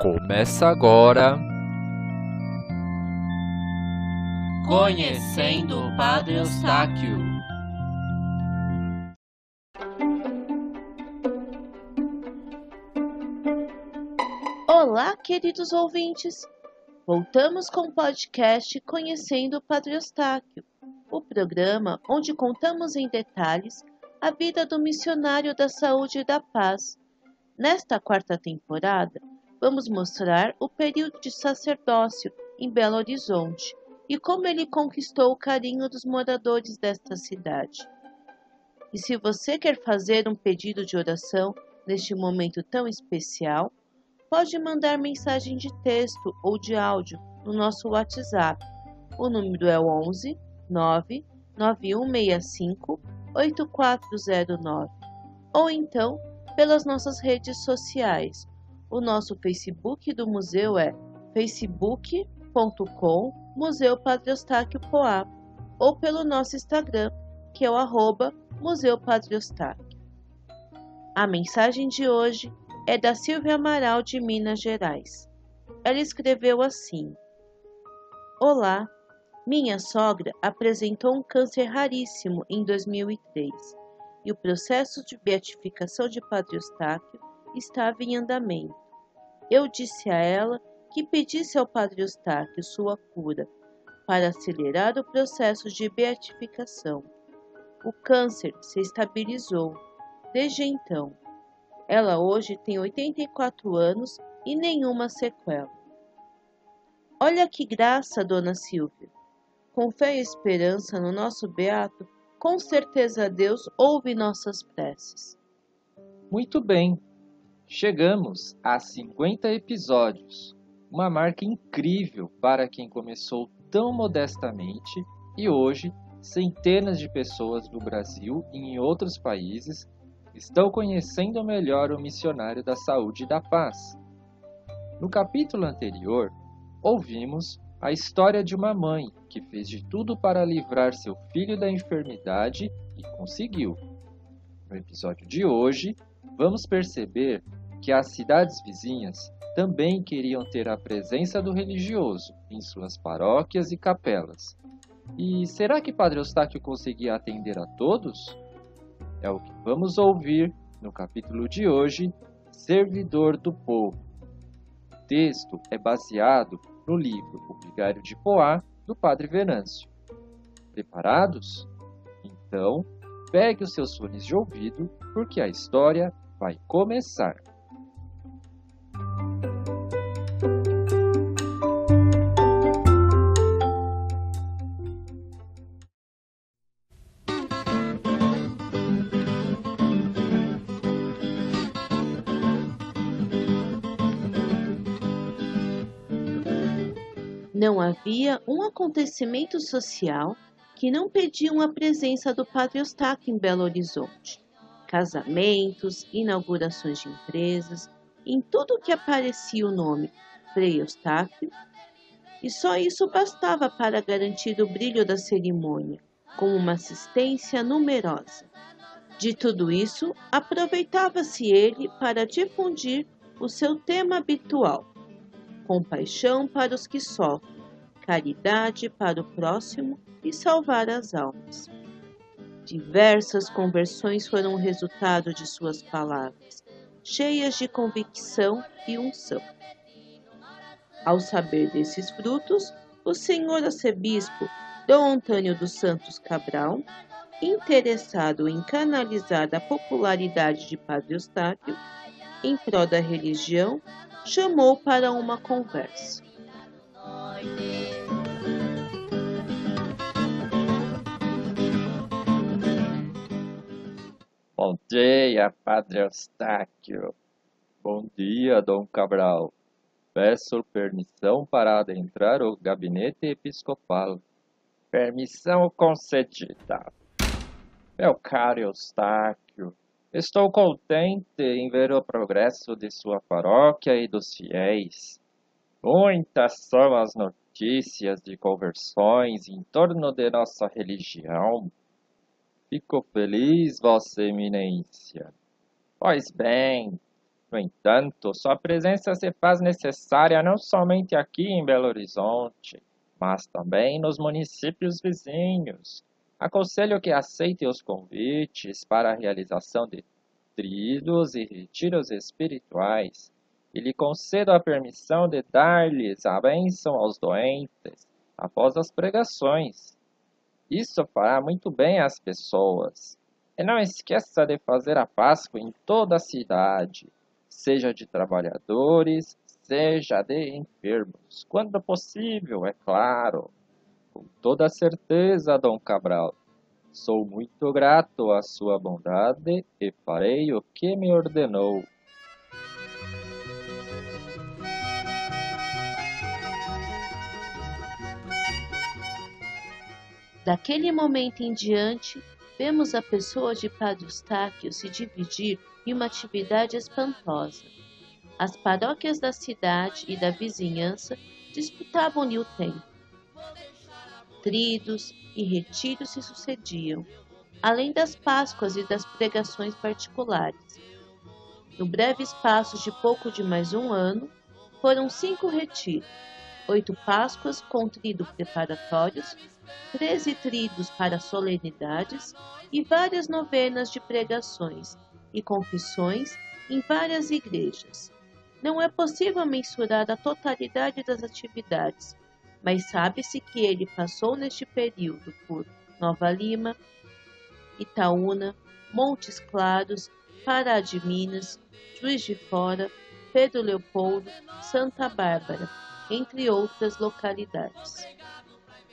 Começa agora. Conhecendo o Padre Eustáquio. Olá, queridos ouvintes! Voltamos com o podcast Conhecendo o Padre Eustáquio, o programa onde contamos em detalhes a vida do missionário da saúde e da paz. Nesta quarta temporada, vamos mostrar o período de sacerdócio em Belo Horizonte e como ele conquistou o carinho dos moradores desta cidade. E se você quer fazer um pedido de oração neste momento tão especial, pode mandar mensagem de texto ou de áudio no nosso WhatsApp. O número é 11 9 9165 8409 ou então pelas nossas redes sociais. O nosso Facebook do museu é facebook.com Museu Padre Eustáquio Poá ou pelo nosso Instagram, que é o arroba Museu Padre Eustáquio. A mensagem de hoje é da Silvia Amaral de Minas Gerais. Ela escreveu assim: Olá, minha sogra apresentou um câncer raríssimo em 2003 e o processo de beatificação de Padre Eustáquio estava em andamento. Eu disse a ela que pedisse ao Padre Eustáquio sua cura para acelerar o processo de beatificação. O câncer se estabilizou. Desde então, ela hoje tem 84 anos e nenhuma sequela. Olha que graça, dona Silvia! Com fé e esperança no nosso beato, com certeza Deus ouve nossas preces. Muito bem, chegamos a 50 episódios, uma marca incrível para quem começou tão modestamente e hoje centenas de pessoas no Brasil e em outros países estão conhecendo melhor o missionário da saúde e da paz. No capítulo anterior, ouvimos a história de uma mãe que fez de tudo para livrar seu filho da enfermidade e conseguiu. No episódio de hoje, vamos perceber que as cidades vizinhas também queriam ter a presença do religioso em suas paróquias e capelas. E será que Padre Eustáquio conseguia atender a todos? É o que vamos ouvir no capítulo de hoje, Servidor do Povo. O texto é baseado no livro O Vigário de Poá, do Padre Venâncio. Preparados? Então, pegue os seus fones de ouvido, porque a história vai começar. Não havia um acontecimento social que não pediam a presença do Padre Eustáquio em Belo Horizonte. Casamentos, inaugurações de empresas, em tudo que aparecia o nome Frei Eustáquio, e só isso bastava para garantir o brilho da cerimônia, com uma assistência numerosa. De tudo isso, aproveitava-se ele para difundir o seu tema habitual, compaixão para os que sofrem, caridade para o próximo e salvar as almas. Diversas conversões foram resultado de suas palavras, cheias de convicção e unção. Ao saber desses frutos, o senhor arcebispo Dom Antônio dos Santos Cabral, interessado em canalizar a popularidade de Padre Eustáquio em prol da religião, chamou para uma conversa. Bom dia, Padre Eustáquio. Bom dia, Dom Cabral. Peço permissão para adentrar o gabinete episcopal. Permissão concedida. Meu caro Eustáquio, estou contente em ver o progresso de sua paróquia e dos fiéis. Muitas são as notícias de conversões em torno de nossa religião Fico feliz, Vossa Eminência. Pois bem, No entanto, sua presença se faz necessária não somente aqui em Belo Horizonte, mas também nos municípios vizinhos. Aconselho que aceite os convites para a realização de tridos e retiros espirituais e lhe concedo a permissão de dar-lhes a bênção aos doentes após as pregações. Isso fará muito bem às pessoas. E não esqueça de fazer a Páscoa em toda a cidade, seja de trabalhadores, seja de enfermos, quando possível, é claro. Com toda certeza, Dom Cabral. Sou muito grato à sua bondade e farei o que me ordenou. Daquele momento em diante, vemos a pessoa de Padre Eustáquio se dividir em uma atividade espantosa. As paróquias da cidade e da vizinhança disputavam-lhe o tempo. Tridos e retiros se sucediam, além das Páscoas e das pregações particulares. No breve espaço de pouco de mais um ano, foram cinco retiros, oito Páscoas com trido preparatórios, treze tridos para solenidades e várias novenas de pregações e confissões em várias igrejas. Não é possível mensurar a totalidade das atividades, mas sabe-se que ele passou neste período por Nova Lima, Itaúna, Montes Claros, Pará de Minas, Juiz de Fora, Pedro Leopoldo, Santa Bárbara, entre outras localidades.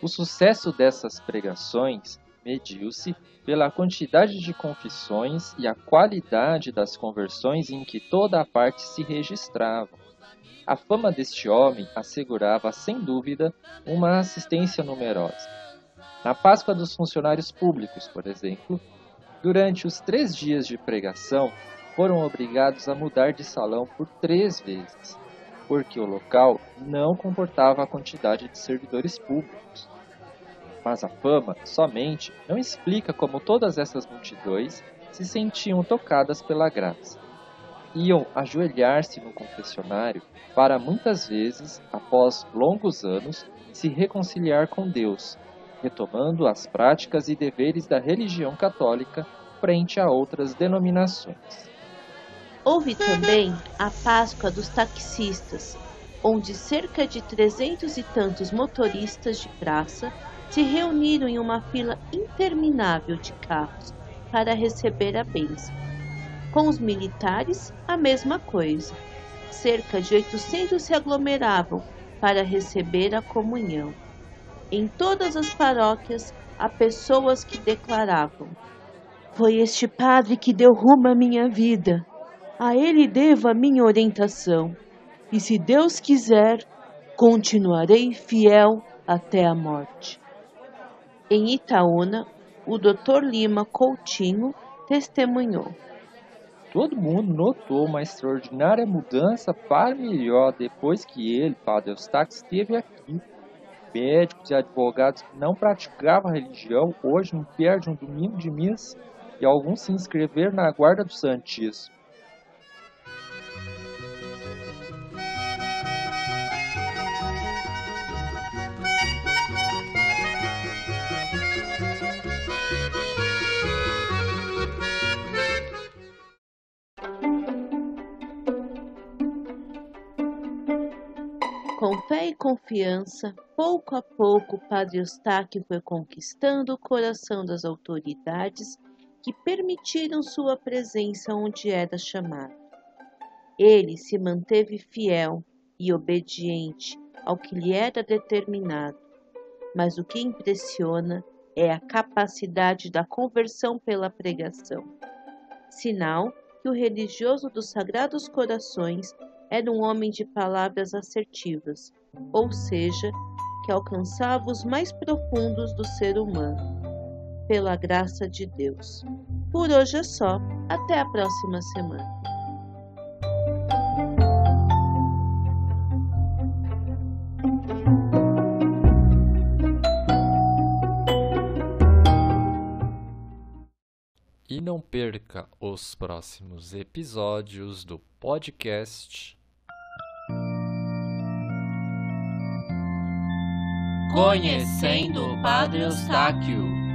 O sucesso dessas pregações mediu-se pela quantidade de confissões e a qualidade das conversões em que toda a parte se registrava. A fama deste homem assegurava, sem dúvida, uma assistência numerosa. Na Páscoa dos funcionários públicos, por exemplo, durante os três dias de pregação, foram obrigados a mudar de salão por três vezes porque o local não comportava a quantidade de servidores públicos. Mas a fama somente não explica como todas essas multidões se sentiam tocadas pela graça. Iam ajoelhar-se no confessionário para muitas vezes, após longos anos, se reconciliar com Deus, retomando as práticas e deveres da religião católica frente a outras denominações. Houve também a Páscoa dos taxistas, onde cerca de trezentos e tantos motoristas de praça se reuniram em uma fila interminável de carros para receber a bênção. Com os militares, a mesma coisa. Cerca de 800 se aglomeravam para receber a comunhão. Em todas as paróquias, há pessoas que declaravam: Foi este padre que deu rumo à minha vida. A ele devo a minha orientação, e se Deus quiser, continuarei fiel até a morte. Em Itaúna, o Dr. Lima Coutinho testemunhou. Todo mundo notou uma extraordinária mudança para melhor depois que ele, Padre Eustáquio, esteve aqui. Médicos e advogados que não praticavam a religião hoje não perdem um domingo de missa e alguns se inscreveram na Guarda do Santíssimo. Com fé e confiança, pouco a pouco Padre Eustáquio foi conquistando o coração das autoridades que permitiram sua presença onde era chamado. Ele se manteve fiel e obediente ao que lhe era determinado, mas o que impressiona é a capacidade da conversão pela pregação, sinal que o religioso dos Sagrados Corações era um homem de palavras assertivas, ou seja, que alcançava os mais profundos do ser humano, pela graça de Deus. Por hoje é só, até a próxima semana. não perca os próximos episódios do podcast Conhecendo o Padre Eustáquio.